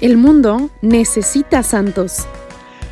El mundo necesita santos.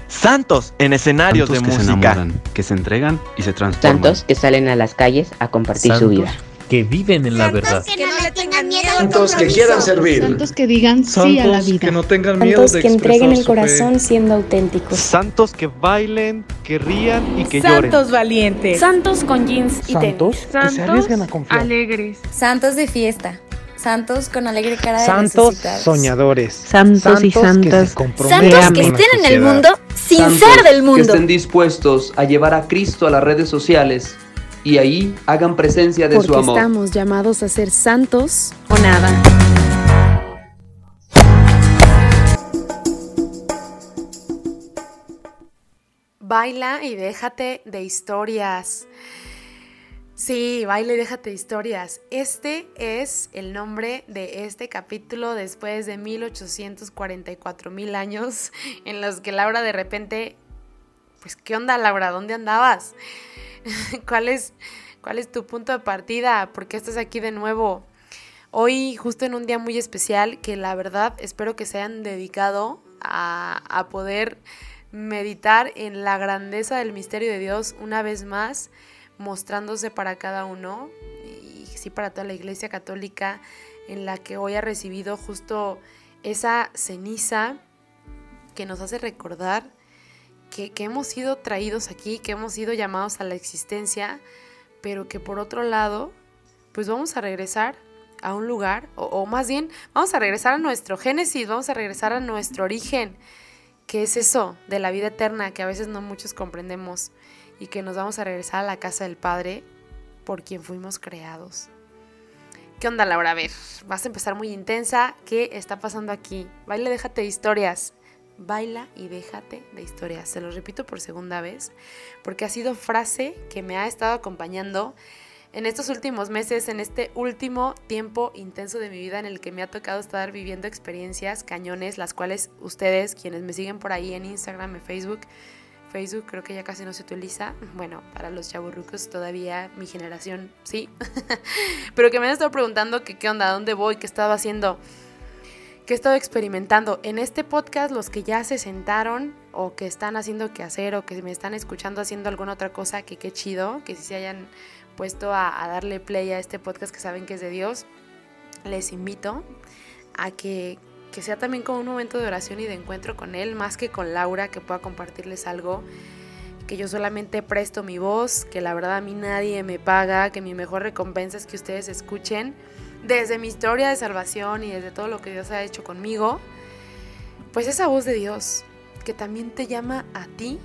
Santos en escenarios Santos de que se música. enamoran, que se entregan y se transforman. Santos que salen a las calles a compartir su vida. que viven en la verdad. que no le tengan miedo Santos que quieran servir. Santos que digan sí a la vida. que no tengan miedo Santos de que entreguen el su fe. corazón siendo auténticos. Santos que bailen, que rían y que lloren. Santos valientes. Santos con jeans y tenis. que se arriesguen a confiar. alegres. Santos de fiesta. Santos con alegre cara de Santos soñadores. Santos y que santas. se comprometen Santos que estén en el mundo sin Santos ser del Que mundo. estén dispuestos a llevar a Cristo a las redes sociales y ahí hagan presencia de Porque su amor. estamos llamados a ser santos o nada. Baila y déjate de historias. Sí, baila y déjate historias. Este es el nombre de este capítulo después de 1844 mil años en los que Laura de repente, pues, ¿qué onda Laura? ¿Dónde andabas? ¿Cuál es, cuál es tu punto de partida? ¿Por qué estás aquí de nuevo? Hoy, justo en un día muy especial, que la verdad espero que se hayan dedicado a, a poder meditar en la grandeza del misterio de Dios una vez más, mostrándose para cada uno y sí para toda la Iglesia Católica, en la que hoy ha recibido justo esa ceniza que nos hace recordar que, que hemos sido traídos aquí, que hemos sido llamados a la existencia, pero que por otro lado, pues vamos a regresar a un lugar, o, o más bien, vamos a regresar a nuestro génesis, vamos a regresar a nuestro origen, que es eso de la vida eterna que a veces no muchos comprendemos y que nos vamos a regresar a la casa del Padre por quien fuimos creados. ¿Qué onda, Laura? A ver, vas a empezar muy intensa. ¿Qué está pasando aquí? Baila, déjate de historias. Baila y déjate de historias. Se lo repito por segunda vez, porque ha sido frase que me ha estado acompañando en estos últimos meses, en este último tiempo intenso de mi vida en el que me ha tocado estar viviendo experiencias cañones, las cuales ustedes, quienes me siguen por ahí en Instagram, en Facebook, Facebook creo que ya casi no se utiliza. Bueno, para los chaburrucos todavía mi generación sí. Pero que me han estado preguntando que qué onda, dónde voy, qué estaba haciendo, qué he estado experimentando. En este podcast, los que ya se sentaron o que están haciendo qué hacer o que me están escuchando haciendo alguna otra cosa, que qué chido, que si se hayan puesto a, a darle play a este podcast que saben que es de Dios, les invito a que, que sea también como un momento de oración y de encuentro con Él, más que con Laura, que pueda compartirles algo, que yo solamente presto mi voz, que la verdad a mí nadie me paga, que mi mejor recompensa es que ustedes escuchen desde mi historia de salvación y desde todo lo que Dios ha hecho conmigo, pues esa voz de Dios que también te llama a ti,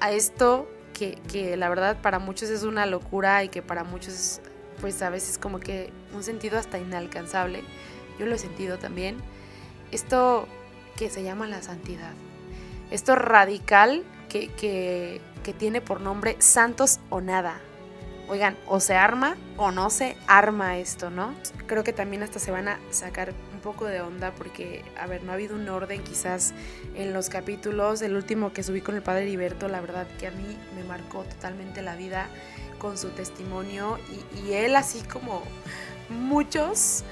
a esto que, que la verdad para muchos es una locura y que para muchos es pues a veces como que un sentido hasta inalcanzable. Yo lo he sentido también. Esto que se llama la santidad. Esto radical que, que, que tiene por nombre santos o nada. Oigan, o se arma o no se arma esto, ¿no? Creo que también hasta se van a sacar un poco de onda porque, a ver, no ha habido un orden quizás en los capítulos. El último que subí con el padre Heriberto, la verdad que a mí me marcó totalmente la vida con su testimonio y, y él así como muchos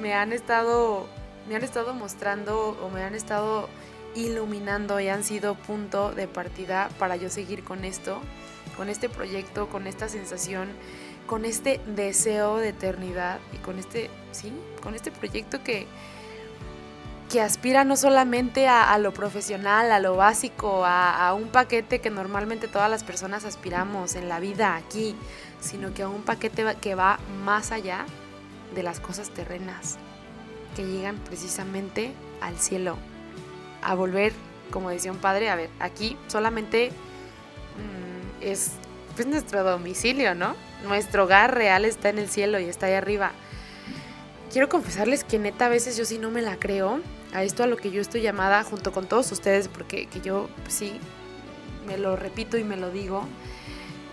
me han estado me han estado mostrando o me han estado iluminando y han sido punto de partida para yo seguir con esto, con este proyecto, con esta sensación, con este deseo de eternidad y con este, sí, con este proyecto que, que aspira no solamente a, lo profesional, a lo básico, a, a, un paquete que normalmente todas las personas aspiramos en la vida aquí, sino que a un paquete que va más allá de las cosas terrenas, que llegan precisamente al cielo, a volver, como decía un padre, a ver, aquí solamente mmm, es pues, nuestro domicilio, ¿no? Nuestro hogar real está en el cielo y está ahí arriba. Quiero confesarles que neta a veces yo sí no me la creo a esto a lo que yo estoy llamada junto con todos ustedes, porque que yo pues, sí me lo repito y me lo digo.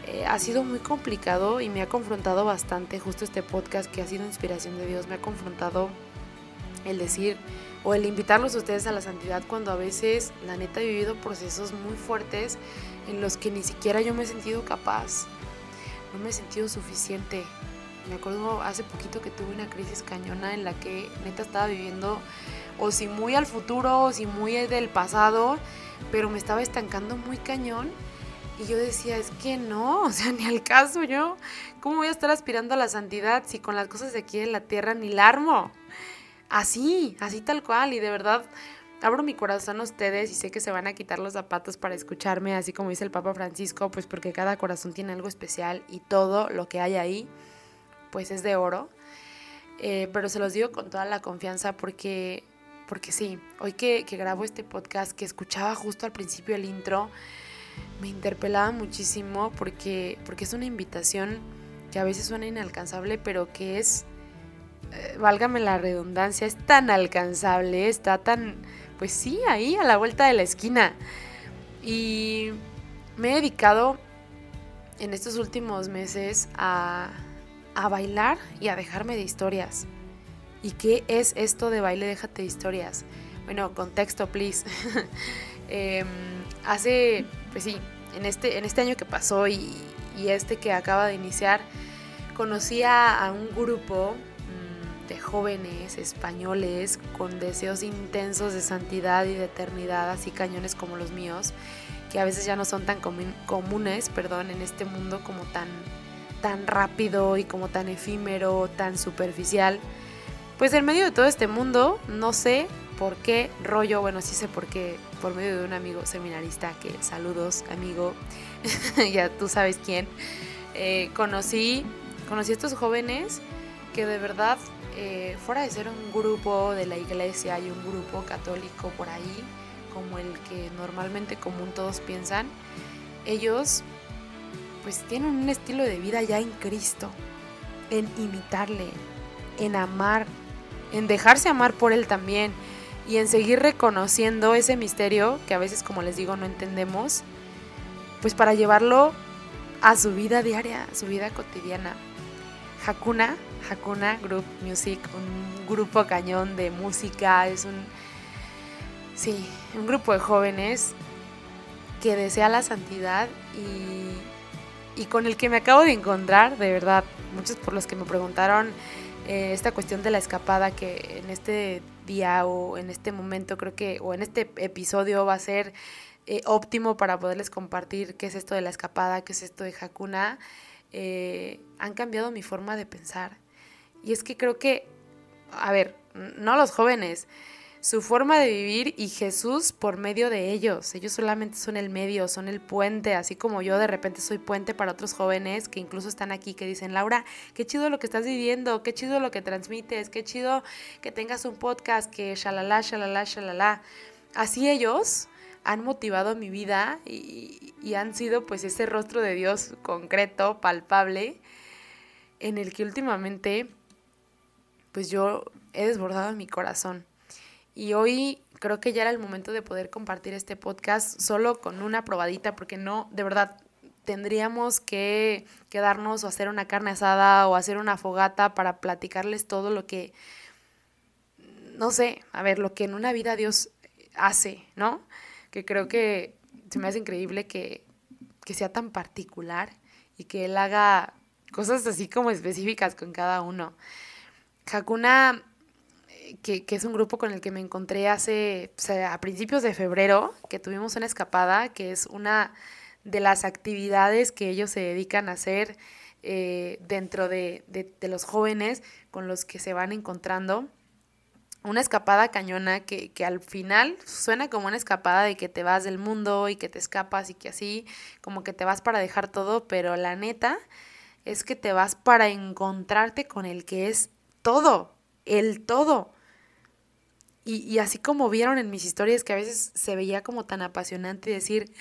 Eh, ha sido muy complicado y me ha confrontado bastante justo este podcast que ha sido inspiración de Dios, me ha confrontado el decir o el invitarlos a ustedes a la santidad cuando a veces la neta he vivido procesos muy fuertes en los que ni siquiera yo me he sentido capaz, no me he sentido suficiente. Me acuerdo hace poquito que tuve una crisis cañona en la que neta estaba viviendo o si muy al futuro, o si muy del pasado, pero me estaba estancando muy cañón. Y yo decía, es que no, o sea, ni al caso yo. ¿Cómo voy a estar aspirando a la santidad si con las cosas de aquí en la tierra ni la armo? Así, así tal cual. Y de verdad, abro mi corazón a ustedes y sé que se van a quitar los zapatos para escucharme, así como dice el Papa Francisco, pues porque cada corazón tiene algo especial y todo lo que hay ahí, pues es de oro. Eh, pero se los digo con toda la confianza porque, porque sí, hoy que, que grabo este podcast, que escuchaba justo al principio el intro, me interpelaba muchísimo porque, porque es una invitación que a veces suena inalcanzable, pero que es, eh, válgame la redundancia, es tan alcanzable, está tan, pues sí, ahí a la vuelta de la esquina. Y me he dedicado en estos últimos meses a, a bailar y a dejarme de historias. ¿Y qué es esto de baile déjate de historias? Bueno, contexto, please. Em, hace, pues sí, en este, en este año que pasó y, este que acaba de iniciar, conocí a, a un grupo mm, de jóvenes españoles con deseos intensos de santidad y de eternidad, así cañones como los míos, que a veces ya no son tan comunes, perdón, en este mundo como tan, tan rápido y como tan efímero, tan superficial. Pues en medio de todo este mundo, no sé por qué rollo, bueno, sí sé por qué, por medio de un amigo seminarista, que saludos, amigo, ya tú sabes quién, eh, conocí, conocí a estos jóvenes que de verdad, eh, fuera de ser un grupo de la iglesia y un grupo católico por ahí, como el que normalmente común todos piensan, ellos pues tienen un estilo de vida ya en Cristo, en imitarle, en amar, en dejarse amar por Él también y en seguir reconociendo ese misterio que a veces, como les digo, no entendemos, pues para llevarlo a su vida diaria, a su vida cotidiana. Hakuna, Hakuna Group Music, un grupo cañón de música, es un, sí, un grupo de jóvenes que desea la santidad y, y con el que me acabo de encontrar, de verdad, muchos por los que me preguntaron eh, esta cuestión de la escapada que en este día o en este momento creo que, o en este episodio va a ser eh, óptimo para poderles compartir qué es esto de la escapada, qué es esto de Hakuna, eh, han cambiado mi forma de pensar. Y es que creo que, a ver, no los jóvenes, su forma de vivir y Jesús por medio de ellos. Ellos solamente son el medio, son el puente, así como yo de repente soy puente para otros jóvenes que incluso están aquí, que dicen, Laura, qué chido lo que estás viviendo, qué chido lo que transmites, qué chido que tengas un podcast, que shalala, shalala, shalala. Así ellos han motivado mi vida y, y han sido pues ese rostro de Dios concreto, palpable, en el que últimamente pues yo he desbordado mi corazón. Y hoy creo que ya era el momento de poder compartir este podcast solo con una probadita, porque no, de verdad, tendríamos que quedarnos o hacer una carne asada o hacer una fogata para platicarles todo lo que, no sé, a ver, lo que en una vida Dios hace, ¿no? Que creo que se me hace increíble que, que sea tan particular y que Él haga cosas así como específicas con cada uno. Hakuna que, es un grupo con el que me encontré hace, a principios de febrero, que tuvimos una escapada, que es una de las actividades que ellos se dedican a hacer eh, dentro de, los jóvenes con los que se van encontrando. Una escapada cañona que, que al final suena como una escapada de que te vas del mundo y que te escapas y que así, como que te vas para dejar todo, pero la neta es que te vas para encontrarte con el que es todo, el todo. Y, así como vieron en mis historias que a veces se veía como tan apasionante decir,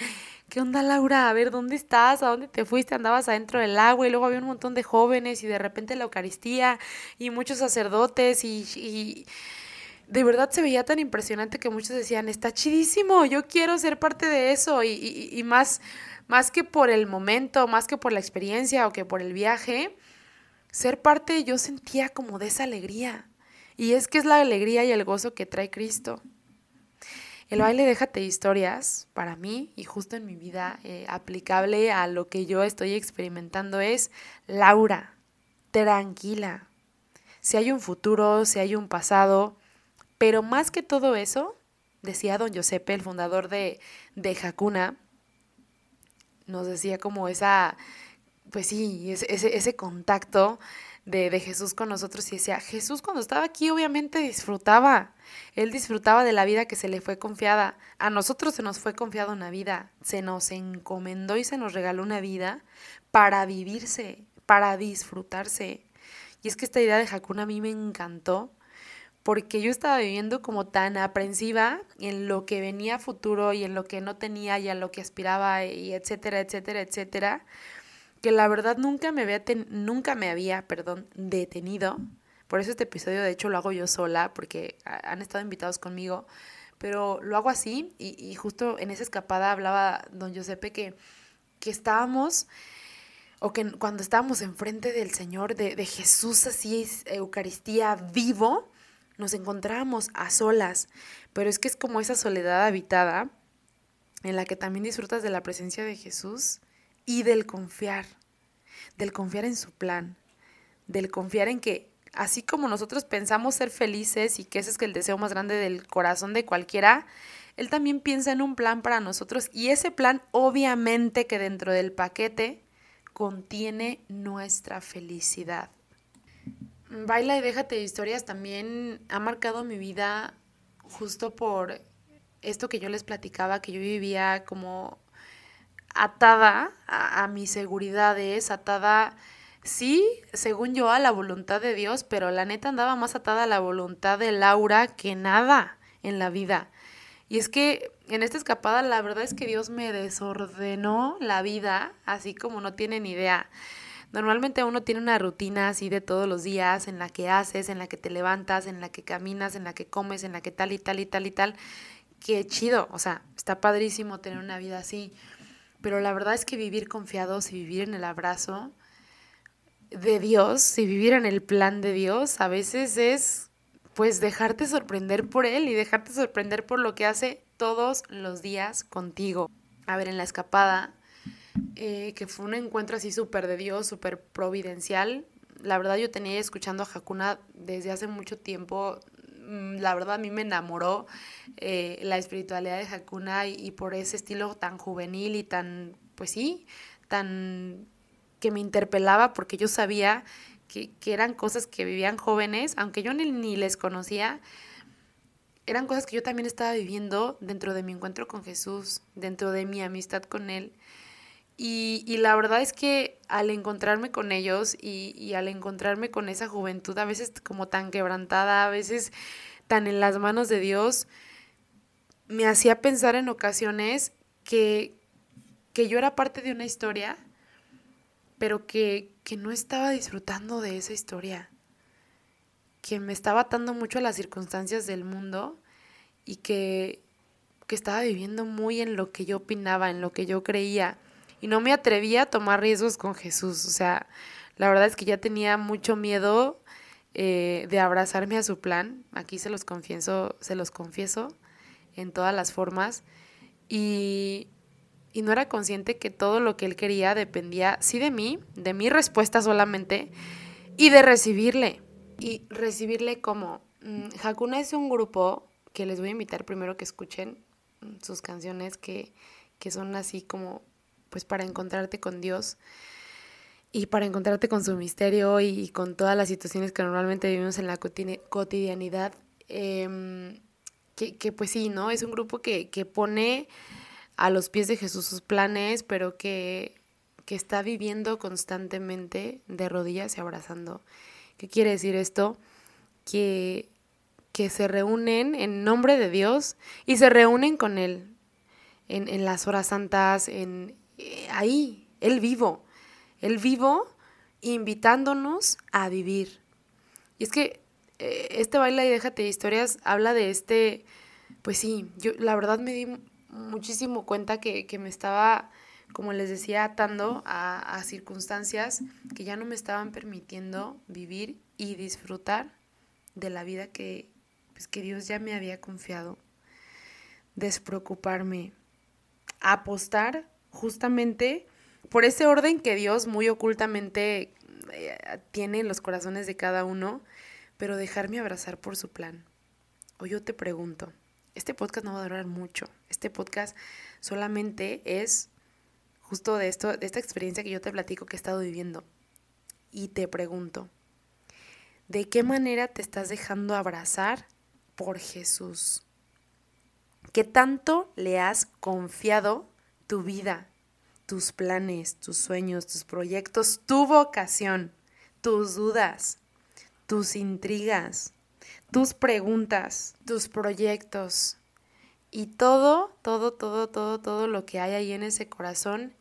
¿qué onda Laura? A ver, ¿dónde estás? ¿A dónde te fuiste? Andabas adentro del agua y luego había un montón de jóvenes y de repente la Eucaristía y muchos sacerdotes y, y de verdad se veía tan impresionante que muchos decían, está chidísimo, yo quiero ser parte de eso y, y, y más, más que por el momento, más que por la experiencia o que por el viaje, ser parte yo sentía como de esa alegría y es que es la alegría y el gozo que trae Cristo. El baile Déjate historias, para mí y justo en mi vida, eh, aplicable a lo que yo estoy experimentando es, Laura, tranquila. Si hay un futuro, si hay un pasado, Pero más que todo eso, decía don Giuseppe, el fundador de, de Hakuna, nos decía como esa, pues sí, ese, ese contacto de, de, Jesús con nosotros y decía, Jesús cuando estaba aquí obviamente disfrutaba, él disfrutaba de la vida que se le fue confiada, a nosotros se nos fue confiada una vida, se nos encomendó y se nos regaló una vida para vivirse, para disfrutarse. Y es que esta idea de Hakuna a mí me encantó porque yo estaba viviendo como tan aprensiva en lo que venía futuro y en lo que no tenía y a lo que aspiraba y etcétera, etcétera, etcétera, que la verdad nunca me había, nunca me había, perdón, detenido. Por eso este episodio de hecho lo hago yo sola porque han estado invitados conmigo, pero lo hago así y, justo en esa escapada hablaba don Giuseppe que, que estábamos o que cuando estábamos enfrente del Señor, de, de Jesús así, Eucaristía vivo, nos encontrábamos a solas, pero es que es como esa soledad habitada en la que también disfrutas de la presencia de Jesús y del confiar, del confiar en su plan, del confiar en que así como nosotros pensamos ser felices y que ese es el deseo más grande del corazón de cualquiera, Él también piensa en un plan para nosotros y ese plan obviamente que dentro del paquete contiene nuestra felicidad. Baila y déjate de historias también ha marcado mi vida justo por esto que yo les platicaba, que yo vivía como atada a, mis seguridades, atada, sí, según yo, a la voluntad de Dios, pero la neta andaba más atada a la voluntad de Laura que nada en la vida. Y es que en esta escapada la verdad es que Dios me desordenó la vida, así como no tienen idea. Normalmente uno tiene una rutina así de todos los días en la que haces, en la que te levantas, en la que caminas, en la que comes, en la que tal y tal y tal y tal. Qué chido, o sea, está padrísimo tener una vida así. Pero la verdad es que vivir confiados y vivir en el abrazo de Dios y vivir en el plan de Dios a veces es pues dejarte sorprender por Él y dejarte sorprender por lo que hace todos los días contigo. A ver, en la escapada eh, que fue un encuentro así súper de Dios, súper providencial. La verdad yo tenía escuchando a Hakuna desde hace mucho tiempo. Mm, la verdad a mí me enamoró eh, la espiritualidad de Hakuna y, por ese estilo tan juvenil y tan, pues sí, tan que me interpelaba porque yo sabía que, eran cosas que vivían jóvenes, aunque yo ni, ni les conocía, eran cosas que yo también estaba viviendo dentro de mi encuentro con Jesús, dentro de mi amistad con Él. Y, la verdad es que al encontrarme con ellos y, al encontrarme con esa juventud, a veces como tan quebrantada, a veces tan en las manos de Dios, me hacía pensar en ocasiones que, que yo era parte de una historia, pero que, que no estaba disfrutando de esa historia, que me estaba atando mucho a las circunstancias del mundo y que, que estaba viviendo muy en lo que yo opinaba, en lo que yo creía y no me atrevía a tomar riesgos con Jesús. O sea, la verdad es que ya tenía mucho miedo eh, de abrazarme a su plan. Aquí se los confieso, se los confieso en todas las formas. Y, y no era consciente que todo lo que él quería dependía, sí de mí, de mi respuesta solamente, y de recibirle. Y recibirle como... Mm, Hakuna es un grupo que les voy a invitar primero que escuchen sus canciones que, que son así como pues para encontrarte con Dios y para encontrarte con su misterio y, con todas las situaciones que normalmente vivimos en la cotidianidad. Em, que, pues sí, ¿no? Es un grupo que, pone a los pies de Jesús sus planes, pero que, que está viviendo constantemente de rodillas y abrazando. ¿Qué quiere decir esto? Que, que se reúnen en nombre de Dios y se reúnen con Él en, en las horas santas, en, eh, ahí, el vivo, el vivo invitándonos a vivir. Y es que eh, este baila y déjate historias habla de este, pues sí, yo la verdad me di muchísimo cuenta que, me estaba, como les decía, atando a, circunstancias que ya no me estaban permitiendo vivir y disfrutar de la vida que, pues, que Dios ya me había confiado. Despreocuparme, apostar justamente por ese orden que Dios muy ocultamente eh, tiene en los corazones de cada uno, pero dejarme abrazar por su plan. o yo te pregunto, este podcast no va a durar mucho. Este podcast solamente es justo de esto, de esta experiencia que yo te platico que he estado viviendo. Y te pregunto, ¿de qué manera te estás dejando abrazar por Jesús? ¿Qué tanto le has confiado tu vida, tus planes, tus sueños, tus proyectos, tu vocación, tus dudas, tus intrigas, tus preguntas, tus proyectos. Y todo, todo, todo, todo, todo lo que hay ahí en ese corazón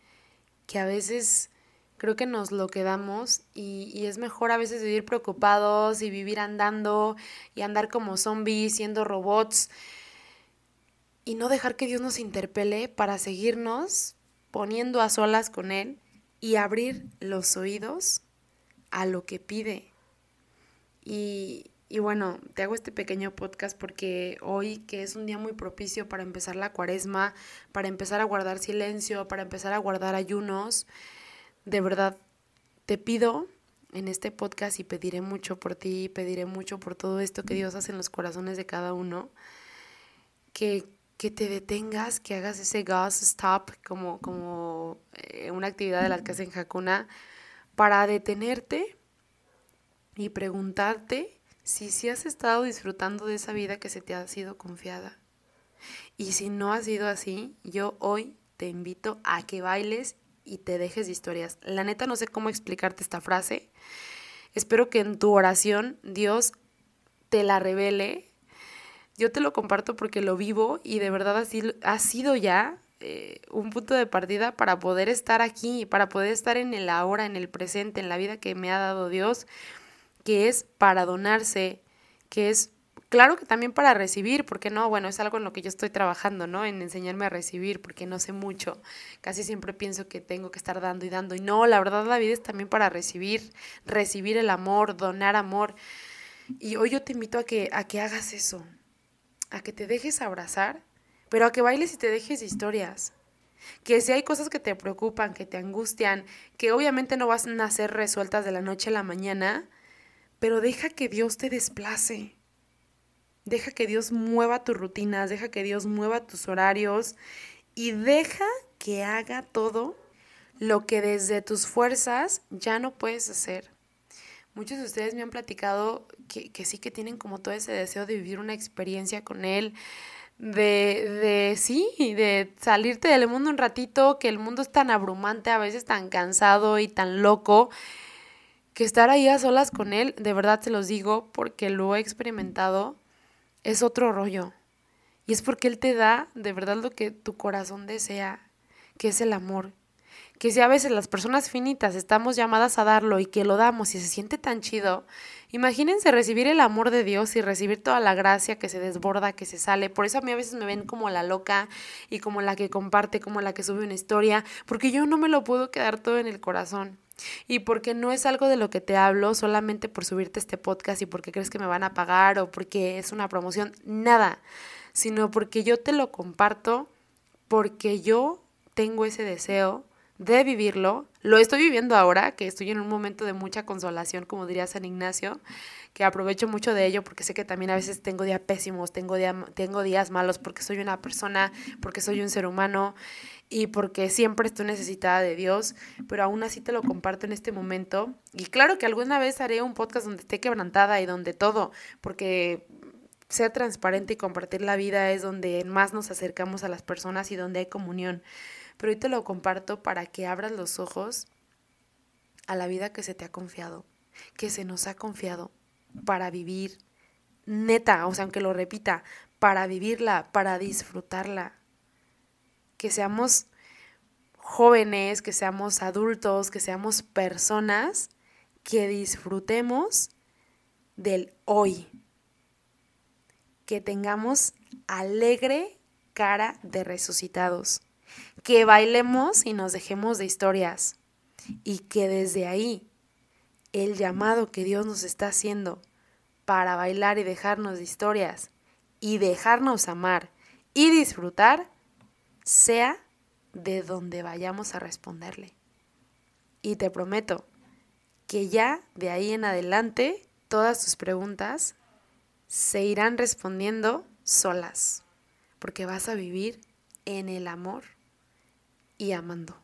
que a veces creo que nos lo quedamos y, y, es mejor a veces vivir preocupados y vivir andando y andar como zombies, siendo robots y no dejar que Dios nos interpele para seguirnos poniendo a solas con Él y abrir los oídos a lo que pide. Y, y bueno, te hago este pequeño podcast porque hoy, que es un día muy propicio para empezar la cuaresma, para empezar a guardar silencio, para empezar a guardar ayunos, de verdad te pido en este podcast y pediré mucho por ti, pediré mucho por todo esto que Dios hace en los corazones de cada uno, que, que te detengas, que hagas ese gas stop como, como eh, una actividad de las que hacen Hakuna, para detenerte y preguntarte si, si has estado disfrutando de esa vida que se te ha sido confiada. Y si no ha sido así, yo hoy te invito a que bailes y te dejes de historias. La neta no sé cómo explicarte esta frase. Espero que en tu oración Dios te la revele yo te lo comparto porque lo vivo y de verdad así ha sido ya eh, un punto de partida para poder estar aquí, para poder estar en el ahora, en el presente, en la vida que me ha dado Dios, que es para donarse, que es claro que también para recibir, porque no, bueno, es algo en lo que yo estoy trabajando, ¿no? En enseñarme a recibir, porque no sé mucho. Casi siempre pienso que tengo que estar dando y dando. Y no, la verdad la vida es también para recibir, recibir el amor, donar amor. Y hoy yo te invito a que, a que hagas eso, a que te dejes abrazar, pero a que bailes y te dejes historias. Que si hay cosas que te preocupan, que te angustian, que obviamente no van a ser resueltas de la noche a la mañana, pero deja que Dios te desplace. Deja que Dios mueva tus rutinas, deja que Dios mueva tus horarios y deja que haga todo lo que desde tus fuerzas ya no puedes hacer. Muchos de ustedes me han platicado que, que, sí que tienen como todo ese deseo de vivir una experiencia con él, de, de sí, de salirte del mundo un ratito, que el mundo es tan abrumante, a veces tan cansado y tan loco, que estar ahí a solas con él, de verdad se los digo, porque lo he experimentado, es otro rollo. Y es porque él te da de verdad lo que tu corazón desea, que es el amor, que si a veces las personas finitas estamos llamadas a darlo y que lo damos y se siente tan chido, imagínense recibir el amor de Dios y recibir toda la gracia que se desborda, que se sale. Por eso a mí a veces me ven como la loca y como la que comparte, como la que sube una historia, porque yo no me lo puedo quedar todo en el corazón. Y porque no es algo de lo que te hablo solamente por subirte este podcast y porque crees que me van a pagar o porque es una promoción, nada, sino porque yo te lo comparto, porque yo tengo ese deseo de vivirlo. Lo estoy viviendo ahora, que estoy en un momento de mucha consolación, como diría San Ignacio, que aprovecho mucho de ello porque sé que también a veces tengo días pésimos, tengo, tengo días malos porque soy una persona, porque soy un ser humano y porque siempre estoy necesitada de Dios, pero aún así te lo comparto en este momento. Y claro que alguna vez haré un podcast donde esté quebrantada y donde todo, porque ser transparente y compartir la vida es donde más nos acercamos a las personas y donde hay comunión pero hoy te lo comparto para que abras los ojos a la vida que se te ha confiado, que se nos ha confiado para vivir neta, o sea, aunque lo repita, para vivirla, para disfrutarla. Que seamos jóvenes, que seamos adultos, que seamos personas que disfrutemos del hoy. Que tengamos alegre cara de resucitados que bailemos y nos dejemos de historias y que desde ahí el llamado que Dios nos está haciendo para bailar y dejarnos de historias y dejarnos amar y disfrutar sea de donde vayamos a responderle. Y te prometo que ya de ahí en adelante todas tus preguntas se irán respondiendo solas, porque vas a vivir en el amor y amando.